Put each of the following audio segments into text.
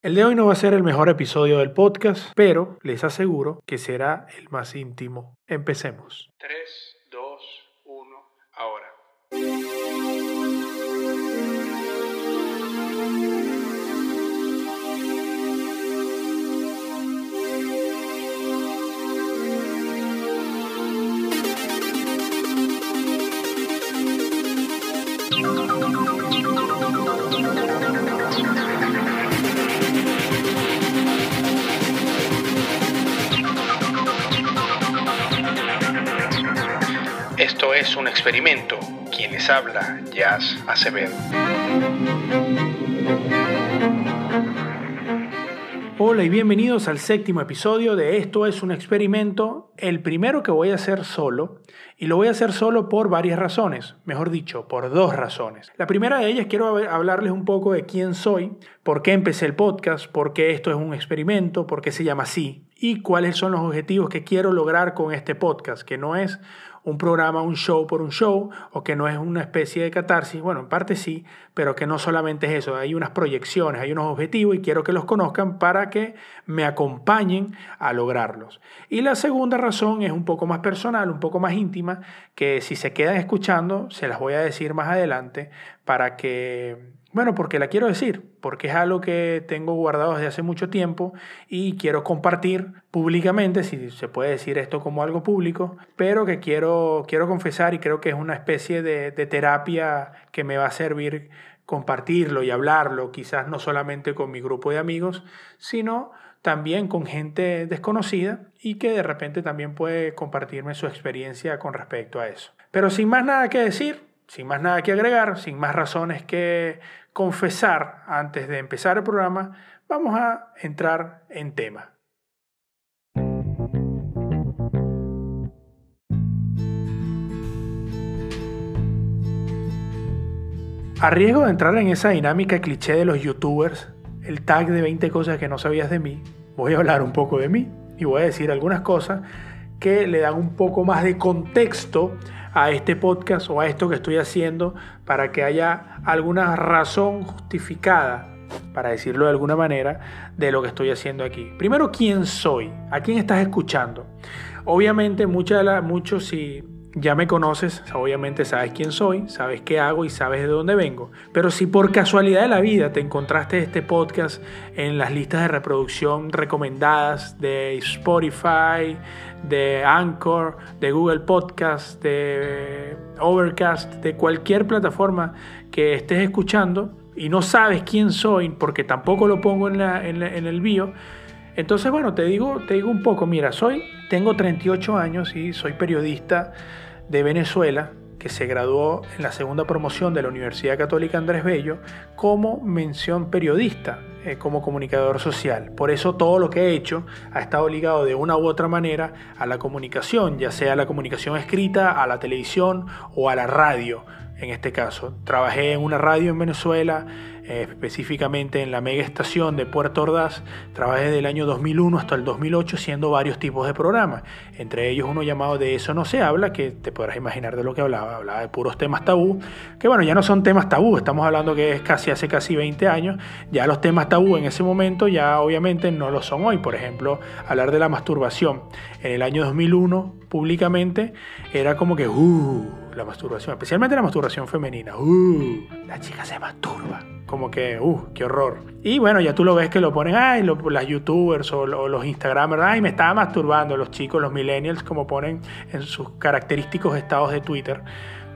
El de hoy no va a ser el mejor episodio del podcast, pero les aseguro que será el más íntimo. Empecemos. 3, es un experimento. Quienes habla, Jazz Acevedo. Hola y bienvenidos al séptimo episodio de Esto es un experimento, el primero que voy a hacer solo, y lo voy a hacer solo por varias razones, mejor dicho, por dos razones. La primera de ellas quiero hablarles un poco de quién soy, por qué empecé el podcast, por qué esto es un experimento, por qué se llama así, y cuáles son los objetivos que quiero lograr con este podcast, que no es un programa, un show por un show, o que no es una especie de catarsis, bueno, en parte sí, pero que no solamente es eso, hay unas proyecciones, hay unos objetivos y quiero que los conozcan para que me acompañen a lograrlos. Y la segunda razón es un poco más personal, un poco más íntima, que si se quedan escuchando, se las voy a decir más adelante para que bueno, porque la quiero decir, porque es algo que tengo guardado desde hace mucho tiempo y quiero compartir públicamente, si se puede decir esto como algo público, pero que quiero, quiero confesar y creo que es una especie de, de terapia que me va a servir compartirlo y hablarlo, quizás no solamente con mi grupo de amigos, sino también con gente desconocida y que de repente también puede compartirme su experiencia con respecto a eso. Pero sin más nada que decir, sin más nada que agregar, sin más razones que confesar antes de empezar el programa, vamos a entrar en tema. A riesgo de entrar en esa dinámica cliché de los youtubers, el tag de 20 cosas que no sabías de mí, voy a hablar un poco de mí y voy a decir algunas cosas que le dan un poco más de contexto a este podcast o a esto que estoy haciendo para que haya alguna razón justificada, para decirlo de alguna manera, de lo que estoy haciendo aquí. Primero, ¿quién soy? ¿A quién estás escuchando? Obviamente, muchos si ya me conoces, obviamente sabes quién soy, sabes qué hago y sabes de dónde vengo. Pero si por casualidad de la vida te encontraste este podcast en las listas de reproducción recomendadas de Spotify, de Anchor, de Google Podcast, de Overcast, de cualquier plataforma que estés escuchando y no sabes quién soy porque tampoco lo pongo en, en el bio, entonces, bueno, te digo, te digo un poco, mira, soy, tengo 38 años y soy periodista de Venezuela que se graduó en la segunda promoción de la Universidad Católica Andrés Bello como mención periodista, eh, como comunicador social. Por eso todo lo que he hecho ha estado ligado de una u otra manera a la comunicación, ya sea la comunicación escrita, a la televisión o a la radio en este caso. Trabajé en una radio en Venezuela, eh, específicamente en la mega estación de Puerto Ordaz. Trabajé del año 2001 hasta el 2008 haciendo varios tipos de programas, entre ellos uno llamado De eso no se habla, que te podrás imaginar de lo que hablaba, hablaba de puros temas tabú, que bueno, ya no son temas tabú, estamos hablando que es casi hace casi 20 años, ya los temas tabú en ese momento ya obviamente no lo son hoy, por ejemplo, hablar de la masturbación. En el año 2001, públicamente, era como que, uh, la masturbación, especialmente la masturbación femenina. Uh, la chica se masturba. Como que, uh, qué horror. Y bueno, ya tú lo ves que lo ponen, ay, las youtubers o, los instagramers, ay, me estaba masturbando, los chicos, los millennials, como ponen en sus característicos estados de Twitter.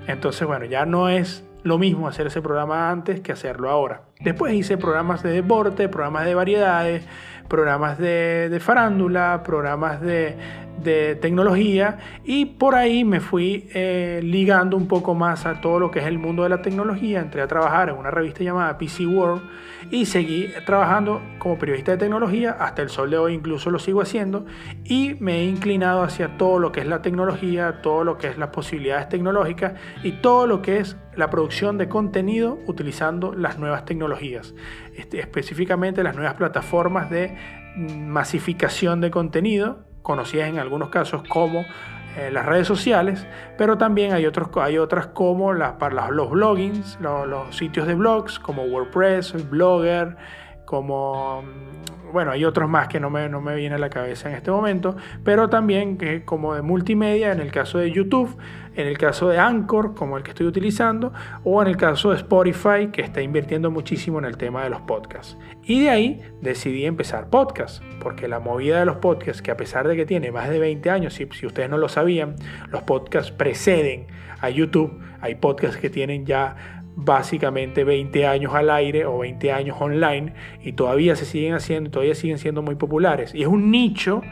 Entonces, bueno, ya no es lo mismo hacer ese programa antes que hacerlo ahora. Después hice programas de deporte, programas de variedades, programas de, de farándula, programas de, de tecnología y por ahí me fui eh, ligando un poco más a todo lo que es el mundo de la tecnología. Entré a trabajar en una revista llamada PC World y seguí trabajando como periodista de tecnología hasta el sol de hoy, incluso lo sigo haciendo y me he inclinado hacia todo lo que es la tecnología, todo lo que es las posibilidades tecnológicas y todo lo que es la producción de contenido utilizando las nuevas tecnologías, este, específicamente las nuevas plataformas de masificación de contenido conocidas en algunos casos como eh, las redes sociales, pero también hay, otros, hay otras como para los bloggings, los, sitios de blogs como WordPress, Blogger, como bueno, hay otros más que no me, no me viene a la cabeza en este momento, pero también que como de multimedia en el caso de YouTube, en el caso de Anchor, como el que estoy utilizando, o en el caso de Spotify, que está invirtiendo muchísimo en el tema de los podcasts. Y de ahí decidí empezar podcast, porque la movida de los podcasts, que a pesar de que tiene más de 20 años, si, si ustedes no lo sabían, los podcasts preceden a YouTube, hay podcasts que tienen ya básicamente 20 años al aire o 20 años online y todavía se siguen haciendo, todavía siguen siendo muy populares. Y es un nicho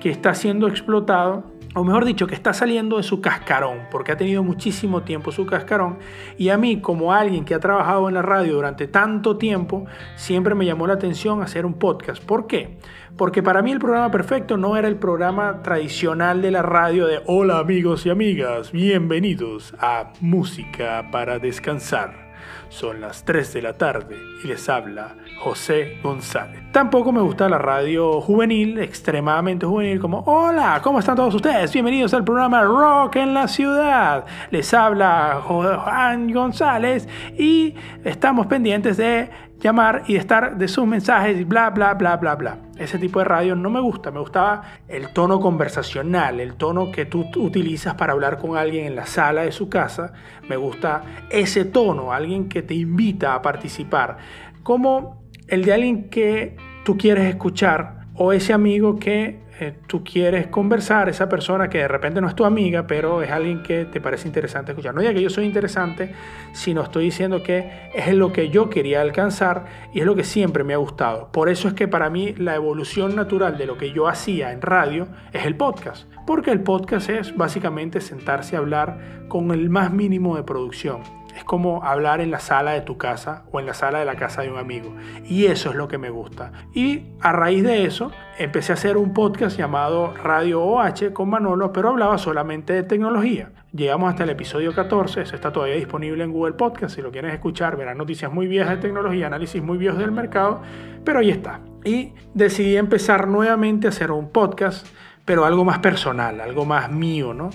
que está siendo explotado, o mejor dicho, que está saliendo de su cascarón, porque ha tenido muchísimo tiempo su cascarón. Y a mí, como alguien que ha trabajado en la radio durante tanto tiempo, siempre me llamó la atención hacer un podcast. ¿Por qué? Porque para mí el programa perfecto no era el programa tradicional de la radio de hola amigos y amigas, bienvenidos a Música para Descansar. Son las 3 de la tarde y les habla José González. Tampoco me gusta la radio juvenil, extremadamente juvenil, como Hola, ¿cómo están todos ustedes? Bienvenidos al programa Rock en la Ciudad. Les habla Juan González y estamos pendientes de llamar y estar de sus mensajes y bla, bla, bla, bla, bla. Ese tipo de radio no me gusta, me gustaba el tono conversacional, el tono que tú utilizas para hablar con alguien en la sala de su casa. Me gusta ese tono, alguien que te invita a participar, como el de alguien que tú quieres escuchar o ese amigo que eh, tú quieres conversar, esa persona que de repente no es tu amiga, pero es alguien que te parece interesante escuchar. No diga que yo soy interesante, sino estoy diciendo que es lo que yo quería alcanzar y es lo que siempre me ha gustado. Por eso es que para mí la evolución natural de lo que yo hacía en radio es el podcast. Porque el podcast es básicamente sentarse a hablar con el más mínimo de producción es como hablar en la sala de tu casa o en la sala de la casa de un amigo. Y eso es lo que me gusta. Y a raíz de eso, empecé a hacer un podcast llamado Radio OH con Manolo, pero hablaba solamente de tecnología. Llegamos hasta el episodio 14, eso está todavía disponible en Google Podcast. Si lo quieres escuchar, verás noticias muy viejas de tecnología, análisis muy viejos del mercado, pero ahí está. Y decidí empezar nuevamente a hacer un podcast, pero algo más personal, algo más mío, ¿no?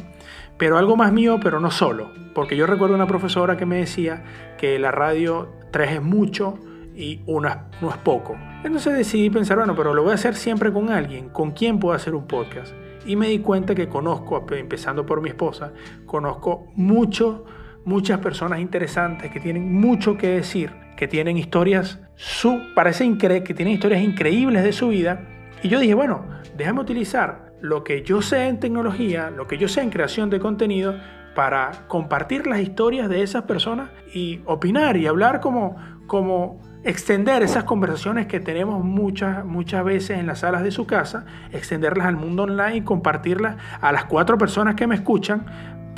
Pero algo más mío, pero no solo. Porque yo recuerdo una profesora que me decía que la radio 3 es mucho y 1 no es poco. Entonces decidí pensar, bueno, pero lo voy a hacer siempre con alguien. ¿Con quién puedo hacer un podcast? Y me di cuenta que conozco, empezando por mi esposa, conozco mucho, muchas personas interesantes que tienen mucho que decir, que tienen historias, su, parece que tienen historias increíbles de su vida. Y yo dije, bueno, déjame utilizar lo que yo sé en tecnología, lo que yo sé en creación de contenido, para compartir las historias de esas personas y opinar y hablar como, como extender esas conversaciones que tenemos muchas, muchas veces en las salas de su casa, extenderlas al mundo online y compartirlas a las cuatro personas que me escuchan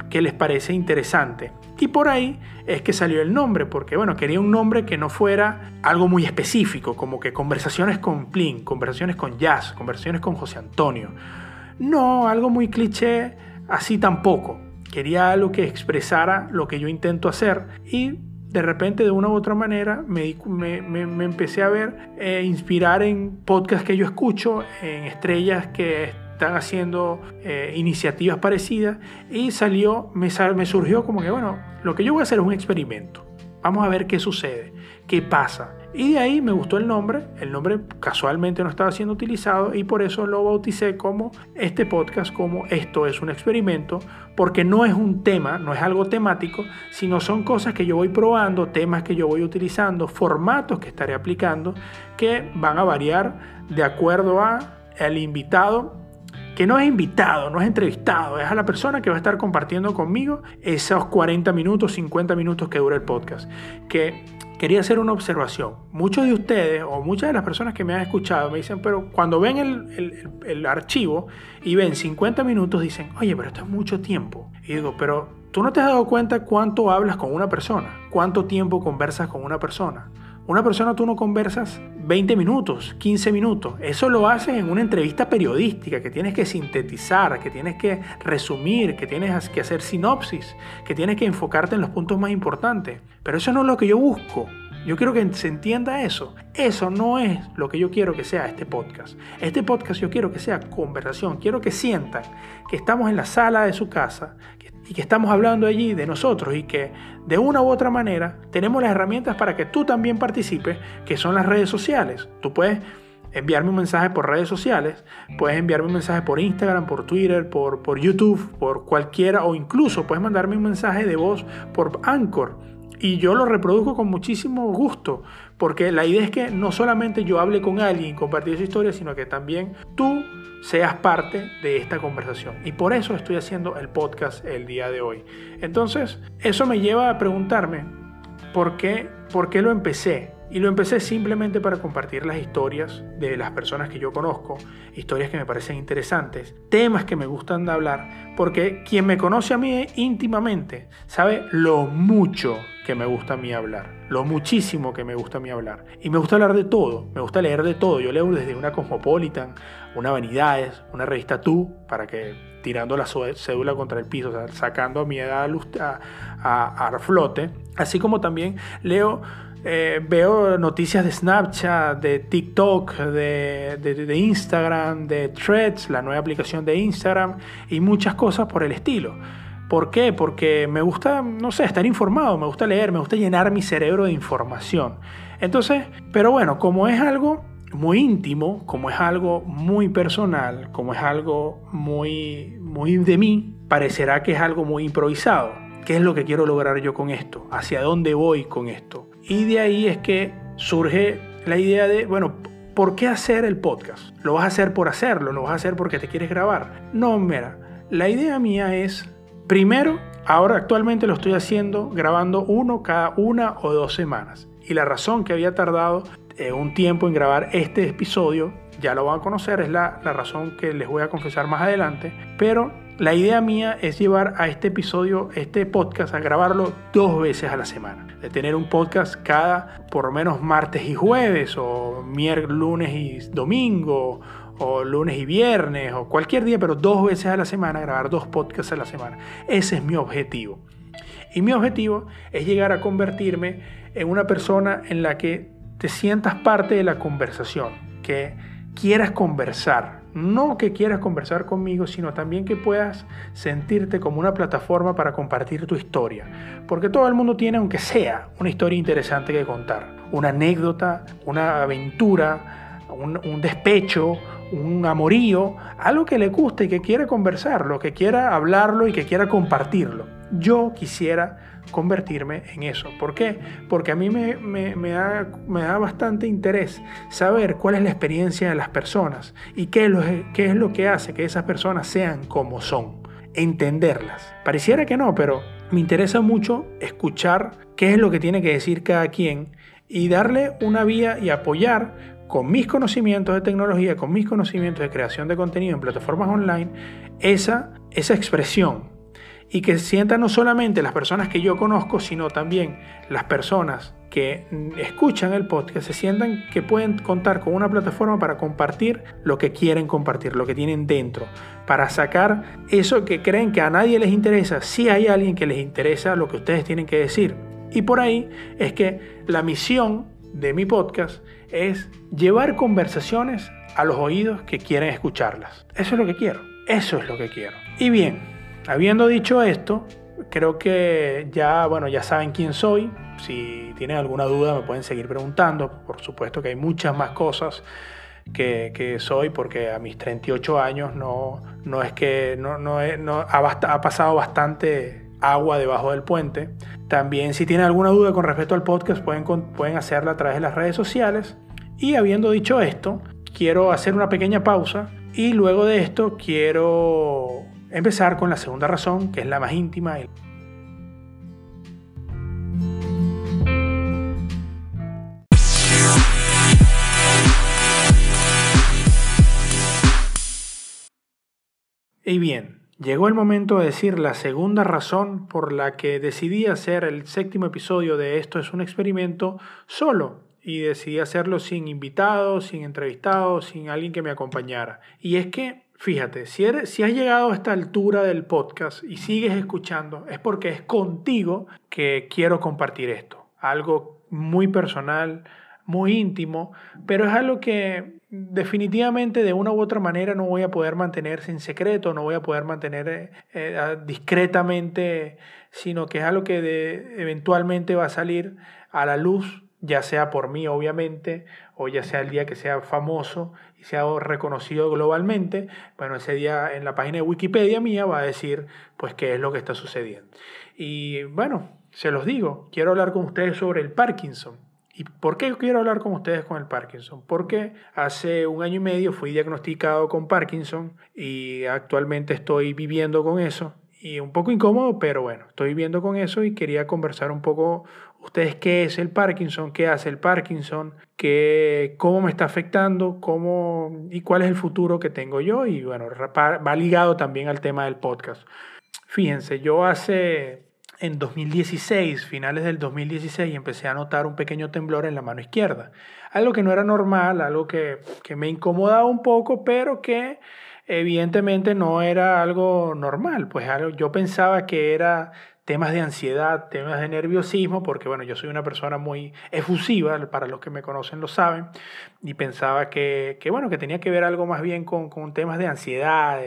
que les parece interesante. Y por ahí es que salió el nombre, porque bueno, quería un nombre que no fuera algo muy específico, como que conversaciones con Plin, conversaciones con Jazz, conversaciones con José Antonio no, algo muy cliché, así tampoco. Quería algo que expresara lo que yo intento hacer y de repente de una u otra manera me, me, empecé a ver, eh, inspirar en podcasts que yo escucho, en estrellas que están haciendo eh, iniciativas parecidas y salió, me, me surgió como que, bueno, lo que yo voy a hacer es un experimento. Vamos a ver qué sucede, qué pasa. Y de ahí me gustó el nombre, el nombre casualmente no estaba siendo utilizado y por eso lo bauticé como este podcast, como esto es un experimento, porque no es un tema, no es algo temático, sino son cosas que yo voy probando, temas que yo voy utilizando, formatos que estaré aplicando, que van a variar de acuerdo a el invitado que no es invitado, no es entrevistado, es a la persona que va a estar compartiendo conmigo esos 40 minutos, 50 minutos que dura el podcast. Que quería hacer una observación. Muchos de ustedes o muchas de las personas que me han escuchado me dicen, pero cuando ven el, archivo y ven 50 minutos, dicen, oye, pero esto es mucho tiempo. Y digo, pero tú no te has dado cuenta cuánto hablas con una persona, cuánto tiempo conversas con una persona. Una persona tú no conversas 20 minutos, 15 minutos. Eso lo haces en una entrevista periodística que tienes que sintetizar, que tienes que resumir, que tienes que hacer sinopsis, que tienes que enfocarte en los puntos más importantes. Pero eso no es lo que yo busco. Yo quiero que se entienda eso. Eso no es lo que yo quiero que sea este podcast. Este podcast yo quiero que sea conversación. Quiero que sientan que estamos en la sala de su casa y que estamos hablando allí de nosotros y que de una u otra manera tenemos las herramientas para que tú también participes, que son las redes sociales. Tú puedes enviarme un mensaje por redes sociales, puedes enviarme un mensaje por Instagram, por Twitter, por, YouTube, por cualquiera, o incluso puedes mandarme un mensaje de voz por Anchor. Y yo lo reproduzco con muchísimo gusto, porque la idea es que no solamente yo hable con alguien y compartir su historia, sino que también tú seas parte de esta conversación. Y por eso estoy haciendo el podcast el día de hoy. Entonces, eso me lleva a preguntarme, ¿por qué, por qué lo empecé? Y lo empecé simplemente para compartir las historias de las personas que yo conozco, historias que me parecen interesantes, temas que me gustan de hablar, porque quien me conoce a mí íntimamente sabe lo mucho que me gusta a mí hablar, lo muchísimo que me gusta a mí hablar. Y me gusta hablar de todo, me gusta leer de todo. Yo leo desde una Cosmopolitan, una Vanidades, una revista Tú, para que tirando la cédula contra el piso, sacando a mi edad a, a, a flote, así como también leo eh, veo noticias de Snapchat, de TikTok, de, de, Instagram, de Threads, la nueva aplicación de Instagram y muchas cosas por el estilo. ¿Por qué? Porque me gusta, no sé, estar informado, me gusta leer, me gusta llenar mi cerebro de información. Entonces, pero bueno, como es algo muy íntimo, como es algo muy personal, como es algo muy, muy de mí, parecerá que es algo muy improvisado. ¿Qué es lo que quiero lograr yo con esto? ¿Hacia dónde voy con esto? Y de ahí es que surge la idea de, bueno, ¿por qué hacer el podcast? ¿Lo vas a hacer por hacerlo? ¿Lo vas a hacer porque te quieres grabar? No, mira, la idea mía es, primero, ahora actualmente lo estoy haciendo grabando uno cada una o dos semanas. Y la razón que había tardado eh, un tiempo en grabar este episodio, ya lo van a conocer, es la, la razón que les voy a confesar más adelante, pero la idea mía es llevar a este episodio, este podcast, a grabarlo dos veces a la semana. De tener un podcast cada, por lo menos, martes y jueves, o miércoles, lunes y domingo, o lunes y viernes, o cualquier día, pero dos veces a la semana, grabar dos podcasts a la semana. Ese es mi objetivo. Y mi objetivo es llegar a convertirme en una persona en la que te sientas parte de la conversación, que quieras conversar, no que quieras conversar conmigo, sino también que puedas sentirte como una plataforma para compartir tu historia. Porque todo el mundo tiene, aunque sea, una historia interesante que contar. Una anécdota, una aventura, un, despecho, un amorío, algo que le guste y que quiera conversarlo, que quiera hablarlo y que quiera compartirlo. Yo quisiera convertirme en eso. ¿Por qué? Porque a mí me, da, bastante interés saber cuál es la experiencia de las personas y qué es lo que hace que esas personas sean como son. Entenderlas. Pareciera que no, pero me interesa mucho escuchar qué es lo que tiene que decir cada quien y darle una vía y apoyar con mis conocimientos de tecnología, con mis conocimientos de creación de contenido en plataformas online, esa, esa expresión y que sientan no solamente las personas que yo conozco, sino también las personas que escuchan el podcast, se sientan que pueden contar con una plataforma para compartir lo que quieren compartir, lo que tienen dentro, para sacar eso que creen que a nadie les interesa, si hay alguien que les interesa lo que ustedes tienen que decir. Y por ahí es que la misión de mi podcast es llevar conversaciones a los oídos que quieren escucharlas. Eso es lo que quiero, eso es lo que quiero. Y bien, Habiendo dicho esto, creo que ya, bueno, ya saben quién soy. Si tienen alguna duda me pueden seguir preguntando. Por supuesto que hay muchas más cosas que, soy porque a mis 38 años no, no es que no, no, ha, pasado bastante agua debajo del puente. También si tienen alguna duda con respecto al podcast pueden, pueden hacerla a través de las redes sociales. Y habiendo dicho esto, quiero hacer una pequeña pausa y luego de esto quiero empezar con la segunda razón, que es la más íntima. Y bien, llegó el momento de decir la segunda razón por la que decidí hacer el séptimo episodio de Esto es un experimento solo y decidí hacerlo sin invitados, sin entrevistados, sin alguien que me acompañara. Y es que Fíjate, si, eres, si has llegado a esta altura del podcast y sigues escuchando, es porque es contigo que quiero compartir esto. Algo muy personal, muy íntimo, pero es algo que definitivamente de una u otra manera no voy a poder mantener sin secreto, no voy a poder mantener eh, eh, discretamente, sino que es algo que eventualmente va a salir a la luz, ya sea por mí obviamente, o ya sea el día que sea famoso y sea reconocido globalmente, bueno, ese día en la página de Wikipedia mía va a decir pues qué es lo que está sucediendo. Y bueno, se los digo, quiero hablar con ustedes sobre el Parkinson. ¿Y por qué quiero hablar con ustedes con el Parkinson? Porque hace un año y medio fui diagnosticado con Parkinson y actualmente estoy viviendo con eso. Y un poco incómodo, pero bueno, estoy viviendo con eso y quería conversar un poco ustedes qué es el Parkinson, qué hace el Parkinson, qué, cómo me está afectando, cómo y cuál es el futuro que tengo yo. Y bueno, va ligado también al tema del podcast. Fíjense, yo hace en 2016, finales del 2016, empecé a notar un pequeño temblor en la mano izquierda. Algo que no era normal, algo que, que me incomodaba un poco, pero que evidentemente no era algo normal. Pues yo pensaba que era temas de ansiedad, temas de nerviosismo, porque bueno, yo soy una persona muy efusiva, para los que me conocen lo saben, y pensaba que, que bueno, que tenía que ver algo más bien con, con temas de ansiedad,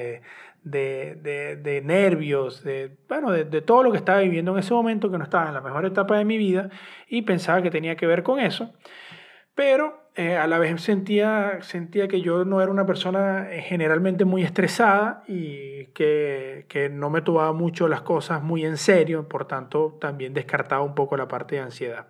de, de, nervios, de, bueno, de, de, todo lo que estaba viviendo en ese momento, que no estaba en la mejor etapa de mi vida, y pensaba que tenía que ver con eso. Pero eh, a la vez sentía, sentía que yo no era una persona eh, generalmente muy estresada y que, que no me tomaba mucho las cosas muy en serio, por tanto también descartaba un poco la parte de ansiedad.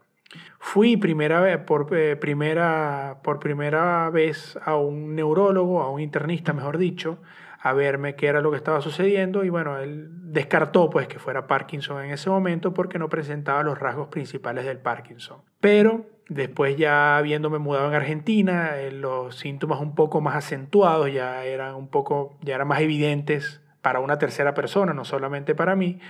Fui primera vez, por, eh, primera, por primera vez a un neurólogo, a un internista, mejor dicho, a verme qué era lo que estaba sucediendo y bueno, él descartó pues que fuera Parkinson en ese momento porque no presentaba los rasgos principales del Parkinson. Pero después ya habiéndome mudado en Argentina, eh, los síntomas un poco más acentuados ya eran un poco, ya eran más evidentes para una tercera persona, no solamente para mí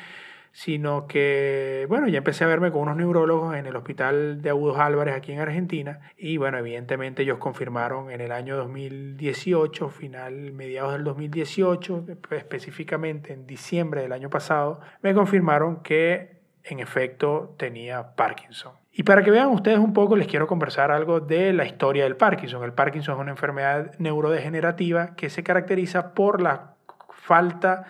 sino que, bueno, ya empecé a verme con unos neurólogos en el Hospital de Agudos Álvarez aquí en Argentina y, bueno, evidentemente ellos confirmaron en el año 2018, final, mediados del 2018, específicamente en diciembre del año pasado, me confirmaron que en efecto tenía Parkinson. Y para que vean ustedes un poco, les quiero conversar algo de la historia del Parkinson. El Parkinson es una enfermedad neurodegenerativa que se caracteriza por la falta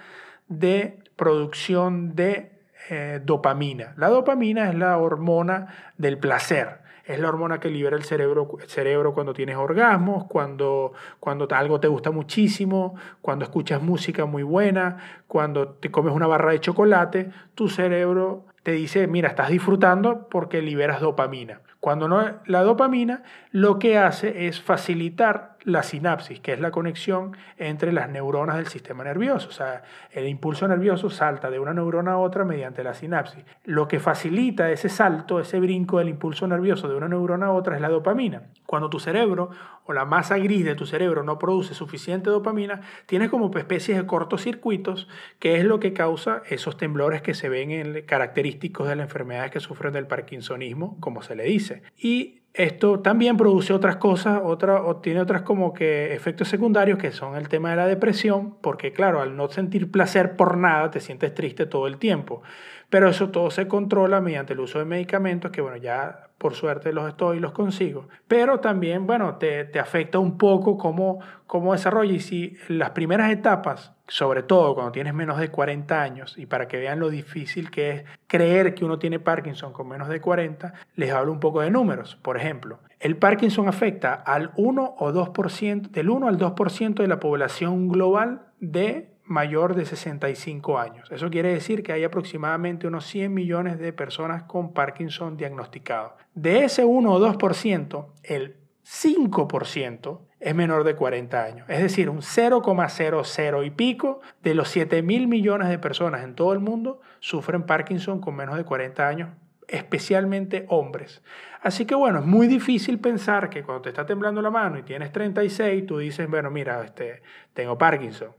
de producción de eh, dopamina. La dopamina es la hormona del placer. Es la hormona que libera el cerebro, cerebro cuando tienes orgasmos, cuando, cuando algo te gusta muchísimo, cuando escuchas música muy buena, cuando te comes una barra de chocolate, tu cerebro te dice, mira, estás disfrutando porque liberas dopamina. Cuando no, la dopamina lo que hace es facilitar la sinapsis, que es la conexión entre las neuronas del sistema nervioso. O sea, el impulso nervioso salta de una neurona a otra mediante la sinapsis. Lo que facilita ese salto, ese brinco del impulso nervioso de una neurona a otra es la dopamina. Cuando tu cerebro o la masa gris de tu cerebro no produce suficiente dopamina, tienes como especies de cortocircuitos, que es lo que causa esos temblores que se ven en característicos de las enfermedades que sufren del parkinsonismo, como se le dice. Y esto también produce otras cosas, otra, o tiene otras como que efectos secundarios que son el tema de la depresión, porque claro, al no sentir placer por nada, te sientes triste todo el tiempo. Pero eso todo se controla mediante el uso de medicamentos, que bueno, ya por suerte los estoy y los consigo. Pero también, bueno, te, te afecta un poco cómo, cómo desarrolla. Y si las primeras etapas, sobre todo cuando tienes menos de 40 años, y para que vean lo difícil que es creer que uno tiene Parkinson con menos de 40, les hablo un poco de números. Por ejemplo, el Parkinson afecta al 1 o 2%, del 1 al 2% de la población global de mayor de 65 años. Eso quiere decir que hay aproximadamente unos 100 millones de personas con Parkinson diagnosticados. De ese 1 o 2%, el 5% es menor de 40 años. Es decir, un 0,00 y pico de los 7 mil millones de personas en todo el mundo sufren Parkinson con menos de 40 años, especialmente hombres. Así que bueno, es muy difícil pensar que cuando te está temblando la mano y tienes 36, tú dices, bueno, mira, este, tengo Parkinson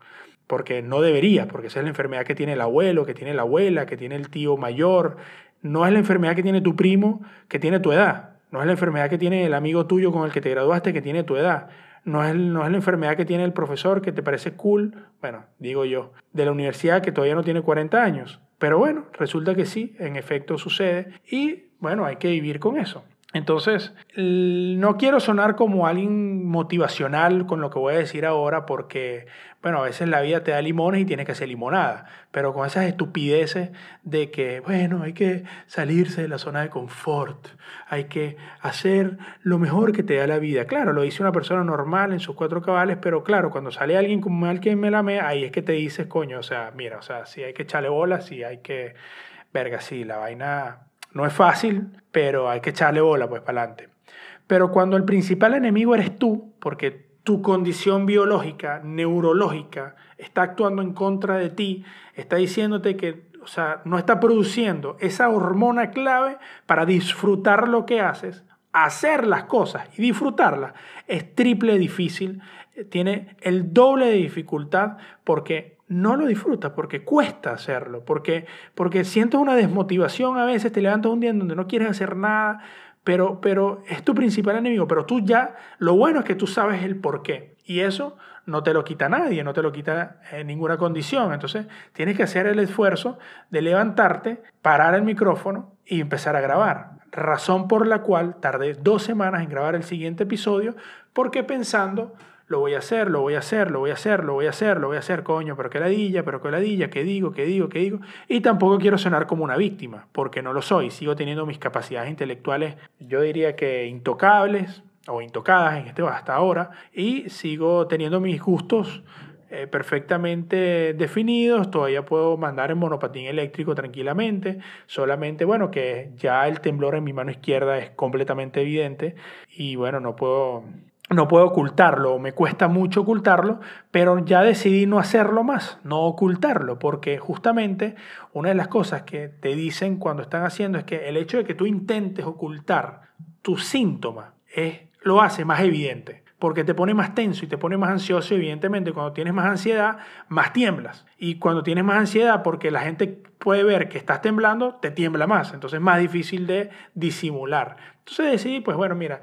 porque no debería, porque esa es la enfermedad que tiene el abuelo, que tiene la abuela, que tiene el tío mayor. No es la enfermedad que tiene tu primo, que tiene tu edad. No es la enfermedad que tiene el amigo tuyo con el que te graduaste, que tiene tu edad. No es, no es la enfermedad que tiene el profesor que te parece cool, bueno, digo yo, de la universidad que todavía no tiene 40 años. Pero bueno, resulta que sí, en efecto sucede y bueno, hay que vivir con eso. Entonces, no quiero sonar como alguien motivacional con lo que voy a decir ahora, porque, bueno, a veces la vida te da limones y tienes que hacer limonada, pero con esas estupideces de que, bueno, hay que salirse de la zona de confort, hay que hacer lo mejor que te da la vida. Claro, lo dice una persona normal en sus cuatro cabales, pero claro, cuando sale alguien como alguien me lame, ahí es que te dices, coño, o sea, mira, o sea, si hay que echarle bolas, si hay que, verga, sí, la vaina no es fácil, pero hay que echarle bola pues para adelante. Pero cuando el principal enemigo eres tú, porque tu condición biológica, neurológica, está actuando en contra de ti, está diciéndote que, o sea, no está produciendo esa hormona clave para disfrutar lo que haces, hacer las cosas y disfrutarlas, es triple difícil, tiene el doble de dificultad porque no lo disfrutas, porque cuesta hacerlo, porque, porque sientes una desmotivación a veces, te levantas un día en donde no quieres hacer nada, pero, pero es tu principal enemigo, pero tú ya, lo bueno es que tú sabes el por qué, y eso no te lo quita nadie, no te lo quita en ninguna condición, entonces tienes que hacer el esfuerzo de levantarte, parar el micrófono y empezar a grabar, razón por la cual tardé dos semanas en grabar el siguiente episodio, porque pensando lo voy a hacer, lo voy a hacer, lo voy a hacer, lo voy a hacer, lo voy a hacer, coño, pero qué ladilla, pero qué ladilla, qué digo, qué digo, qué digo. Y tampoco quiero sonar como una víctima, porque no lo soy. Sigo teniendo mis capacidades intelectuales, yo diría que intocables o intocadas en este hasta ahora, y sigo teniendo mis gustos eh, perfectamente definidos, todavía puedo mandar en monopatín eléctrico tranquilamente, solamente, bueno, que ya el temblor en mi mano izquierda es completamente evidente y bueno, no puedo no puedo ocultarlo, me cuesta mucho ocultarlo, pero ya decidí no hacerlo más, no ocultarlo, porque justamente una de las cosas que te dicen cuando están haciendo es que el hecho de que tú intentes ocultar tu síntoma es, lo hace más evidente, porque te pone más tenso y te pone más ansioso, evidentemente cuando tienes más ansiedad, más tiemblas. Y cuando tienes más ansiedad, porque la gente puede ver que estás temblando, te tiembla más, entonces es más difícil de disimular. Entonces decidí, pues bueno, mira,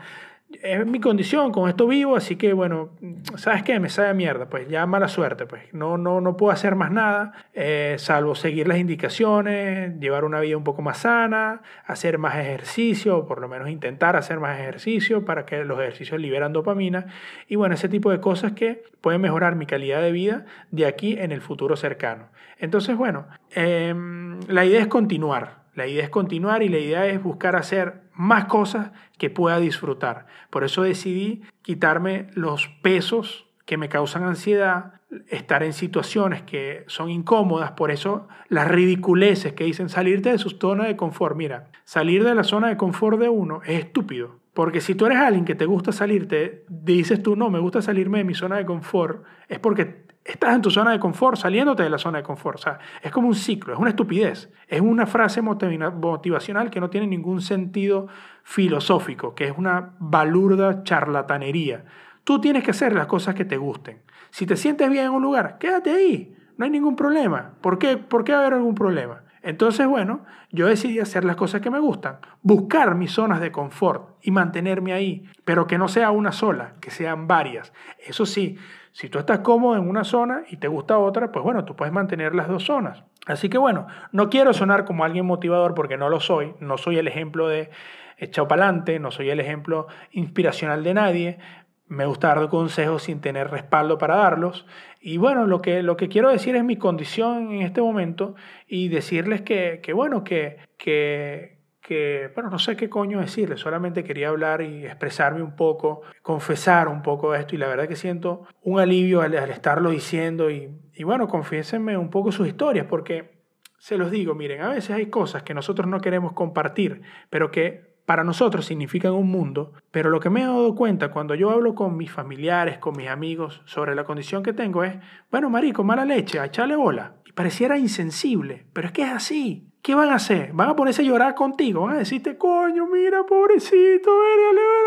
es mi condición, con esto vivo, así que bueno, ¿sabes qué? Me sabe mierda, pues ya mala suerte, pues no, no, no puedo hacer más nada, eh, salvo seguir las indicaciones, llevar una vida un poco más sana, hacer más ejercicio, o por lo menos intentar hacer más ejercicio para que los ejercicios liberan dopamina, y bueno, ese tipo de cosas que pueden mejorar mi calidad de vida de aquí en el futuro cercano. Entonces, bueno, em, la idea es continuar, la idea es continuar y la idea es buscar hacer más cosas que pueda disfrutar. Por eso decidí quitarme los pesos que me causan ansiedad, estar en situaciones que son incómodas, por eso las ridiculeces que dicen salirte de su zona de confort. Mira, salir de la zona de confort de uno es estúpido, porque si tú eres alguien que te gusta salirte, dices tú, no, me gusta salirme de mi zona de confort, es porque estás en tu zona de confort, saliéndote de la zona de confort. O sea, es como un ciclo, es una estupidez. Es una frase motivacional que no tiene ningún sentido filosófico, que es una balurda charlatanería. Tú tienes que hacer las cosas que te gusten. Si te sientes bien en un lugar, quédate ahí. No hay ningún problema. ¿Por qué, ¿Por qué haber algún problema? Entonces, bueno, yo decidí hacer las cosas que me gustan, buscar mis zonas de confort y mantenerme ahí, pero que no sea una sola, que sean varias. Eso sí, si tú estás cómodo en una zona y te gusta otra, pues bueno, tú puedes mantener las dos zonas. Así que bueno, no quiero sonar como alguien motivador porque no lo soy, no soy el ejemplo de echado para adelante, no soy el ejemplo inspiracional de nadie, me gusta dar consejos sin tener respaldo para darlos. Y bueno, lo que, lo que quiero decir es mi condición en este momento y decirles que, que bueno, que, que, que, bueno, no sé qué coño decirles, solamente quería hablar y expresarme un poco, confesar un poco esto y la verdad que siento un alivio al, estarlo diciendo y, y bueno, confiésenme un poco sus historias porque se los digo, miren, a veces hay cosas que nosotros no queremos compartir, pero que para nosotros significan un mundo, pero lo que me he dado cuenta cuando yo hablo con mis familiares, con mis amigos sobre la condición que tengo es, bueno, marico, mala leche, a echarle bola. Y pareciera insensible, pero es que es así. ¿Qué van a hacer? ¿Van a ponerse a llorar contigo? ¿Van a decirte, coño, mira, pobrecito,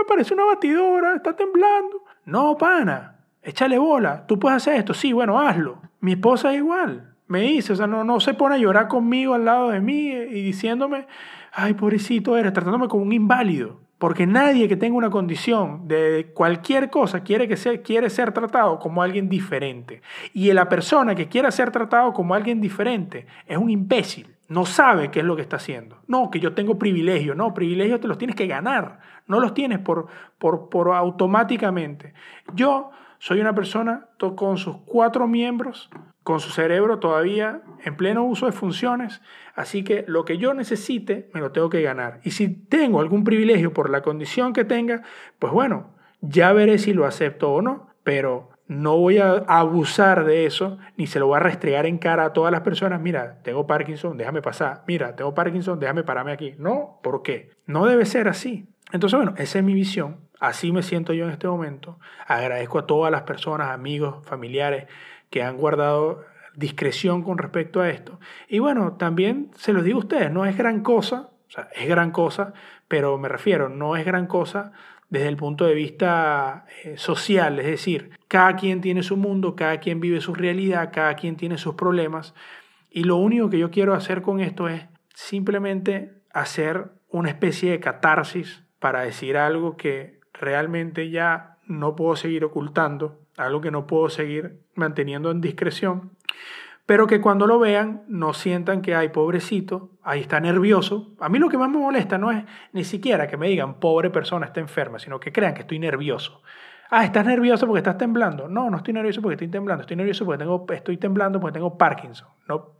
parece una batidora, está temblando? No, pana, échale bola, tú puedes hacer esto, sí, bueno, hazlo. Mi esposa es igual, me dice, o sea, no, no se pone a llorar conmigo al lado de mí y diciéndome, ay, pobrecito eres, tratándome como un inválido. Porque nadie que tenga una condición de cualquier cosa quiere, que sea, quiere ser tratado como alguien diferente. Y la persona que quiera ser tratado como alguien diferente es un imbécil. No sabe qué es lo que está haciendo. No, que yo tengo privilegios. No, privilegios te los tienes que ganar. No los tienes por, por, por automáticamente. Yo soy una persona con sus cuatro miembros, con su cerebro todavía en pleno uso de funciones, así que lo que yo necesite me lo tengo que ganar. Y si tengo algún privilegio por la condición que tenga, pues bueno, ya veré si lo acepto o no, pero no voy a abusar de eso, ni se lo voy a restregar en cara a todas las personas, mira, tengo Parkinson, déjame pasar, mira, tengo Parkinson, déjame pararme aquí. No, ¿por qué? No debe ser así. Entonces, bueno, esa es mi visión, así me siento yo en este momento. Agradezco a todas las personas, amigos, familiares que han guardado discreción con respecto a esto. Y bueno, también se los digo a ustedes, no es gran cosa, o sea, es gran cosa, pero me refiero, no es gran cosa desde el punto de vista eh, social, es decir, cada quien tiene su mundo, cada quien vive su realidad, cada quien tiene sus problemas, y lo único que yo quiero hacer con esto es simplemente hacer una especie de catarsis para decir algo que realmente ya no puedo seguir ocultando, algo que no puedo seguir manteniendo en discreción, pero que cuando lo vean no sientan que, hay pobrecito, ahí está nervioso. A mí lo que más me molesta no es ni siquiera que me digan, pobre persona, está enferma, sino que crean que estoy nervioso. Ah, estás nervioso porque estás temblando. No, no estoy nervioso porque estoy temblando. Estoy nervioso porque tengo, estoy temblando porque tengo Parkinson. No,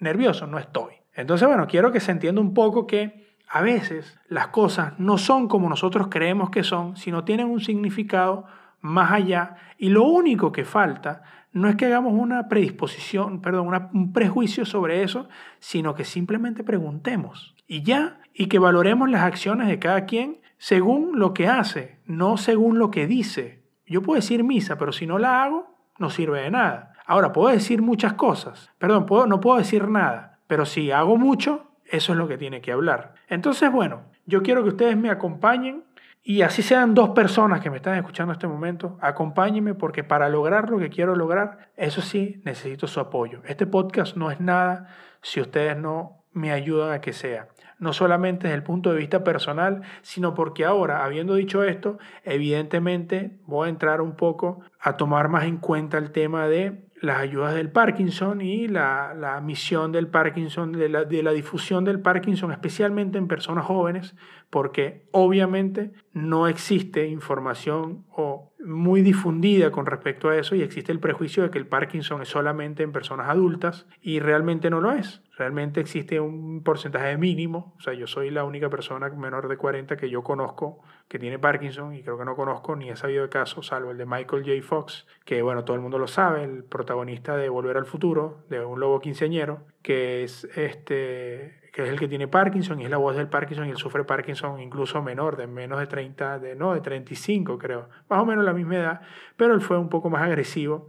nervioso no estoy. Entonces, bueno, quiero que se entienda un poco que a veces las cosas no son como nosotros creemos que son, sino tienen un significado más allá. Y lo único que falta no es que hagamos una predisposición, perdón, un prejuicio sobre eso, sino que simplemente preguntemos y ya, y que valoremos las acciones de cada quien según lo que hace, no según lo que dice. Yo puedo decir misa, pero si no la hago, no sirve de nada. Ahora, puedo decir muchas cosas, perdón, puedo, no puedo decir nada, pero si hago mucho, eso es lo que tiene que hablar. Entonces, bueno, yo quiero que ustedes me acompañen y así sean dos personas que me están escuchando en este momento, acompáñenme porque para lograr lo que quiero lograr, eso sí, necesito su apoyo. Este podcast no es nada si ustedes no me ayudan a que sea. No solamente desde el punto de vista personal, sino porque ahora, habiendo dicho esto, evidentemente voy a entrar un poco a tomar más en cuenta el tema de las ayudas del Parkinson y la, misión del Parkinson, de la, de la, difusión del Parkinson, especialmente en personas jóvenes, porque obviamente no existe información o muy difundida con respecto a eso y existe el prejuicio de que el Parkinson es solamente en personas adultas y realmente no lo es. Realmente existe un porcentaje mínimo, o sea, yo soy la única persona menor de 40 que yo conozco que tiene Parkinson y creo que no conozco ni he sabido de caso, salvo el de Michael J. Fox, que bueno, todo el mundo lo sabe, el protagonista de Volver al Futuro, de un lobo quinceañero, que es este que es el que tiene Parkinson y es la voz del Parkinson y él sufre Parkinson incluso menor, de menos de 30, de, no, de 35 creo, más o menos la misma edad, pero él fue un poco más agresivo.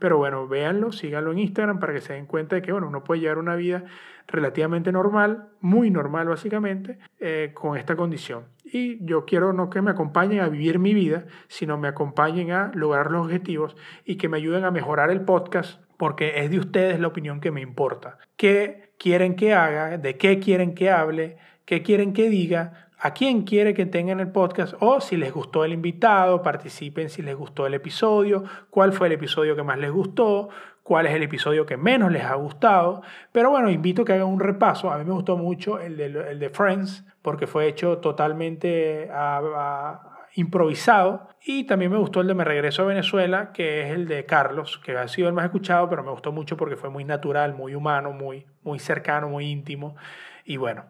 Pero bueno, véanlo, síganlo en Instagram para que se den cuenta de que bueno, uno puede llevar una vida relativamente normal, muy normal básicamente, eh, con esta condición. Y yo quiero no que me acompañen a vivir mi vida, sino me acompañen a lograr los objetivos y que me ayuden a mejorar el podcast, porque es de ustedes la opinión que me importa. ¿Qué quieren que haga? ¿De qué quieren que hable? ¿Qué quieren que diga? a quién quiere que tengan el podcast o si les gustó el invitado, participen si les gustó el episodio, cuál fue el episodio que más les gustó, cuál es el episodio que menos les ha gustado. Pero bueno, invito a que hagan un repaso. A mí me gustó mucho el de, Friends porque fue hecho totalmente improvisado. Y también me gustó el de Me Regreso a Venezuela, que es el de Carlos, que ha sido el más escuchado, pero me gustó mucho porque fue muy natural, muy humano, muy, muy cercano, muy íntimo. Y bueno,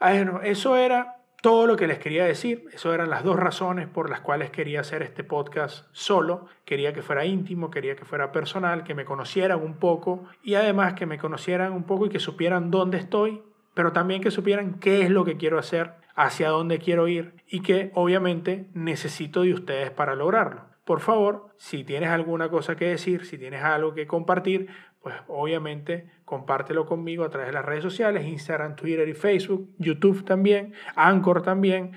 bueno eso era todo lo que les quería decir. Eso eran las dos razones por las cuales quería hacer este podcast solo. Quería que fuera íntimo, quería que fuera personal, que me conocieran un poco y además que me conocieran un poco y que supieran dónde estoy, pero también que supieran qué es lo que quiero hacer, hacia dónde quiero ir y que obviamente necesito de ustedes para lograrlo. Por favor, si tienes alguna cosa que decir, si tienes algo que compartir, pues obviamente compártelo conmigo a través de las redes sociales, Instagram, Twitter y Facebook, YouTube también, Anchor también,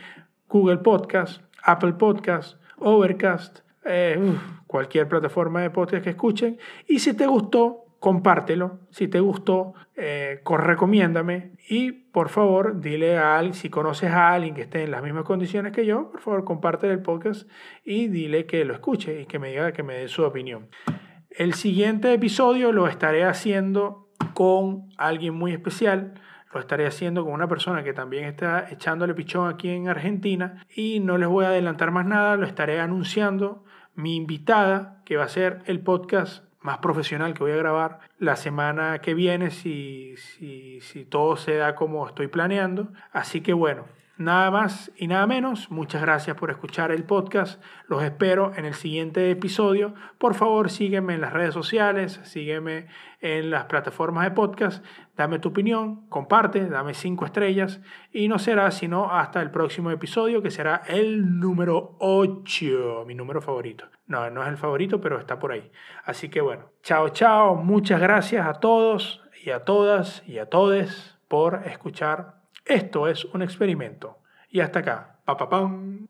Google Podcast, Apple Podcast, Overcast, eh, cualquier plataforma de podcast que escuchen. Y si te gustó, compártelo. Si te gustó, eh, recomiéndame. Y por favor, dile a alguien, si conoces a alguien que esté en las mismas condiciones que yo, por favor, comparte el podcast y dile que lo escuche y que me diga que me dé su opinión. El siguiente episodio lo estaré haciendo con alguien muy especial. Lo estaré haciendo con una persona que también está echándole pichón aquí en Argentina y no les voy a adelantar más nada, lo estaré anunciando. Mi invitada, que va a ser el podcast más profesional que voy a grabar la semana que viene si, si, si todo se da como estoy planeando. Así que bueno, Nada más y nada menos, muchas gracias por escuchar el podcast. Los espero en el siguiente episodio. Por favor, sígueme en las redes sociales, sígueme en las plataformas de podcast. Dame tu opinión, comparte, dame cinco estrellas y no será sino hasta el próximo episodio que será el número 8, mi número favorito. No, no es el favorito, pero está por ahí. Así que bueno, chao, chao. Muchas gracias a todos y a todas y a todes por escuchar esto es un experimento. Y hasta acá. Pa, pa, pam.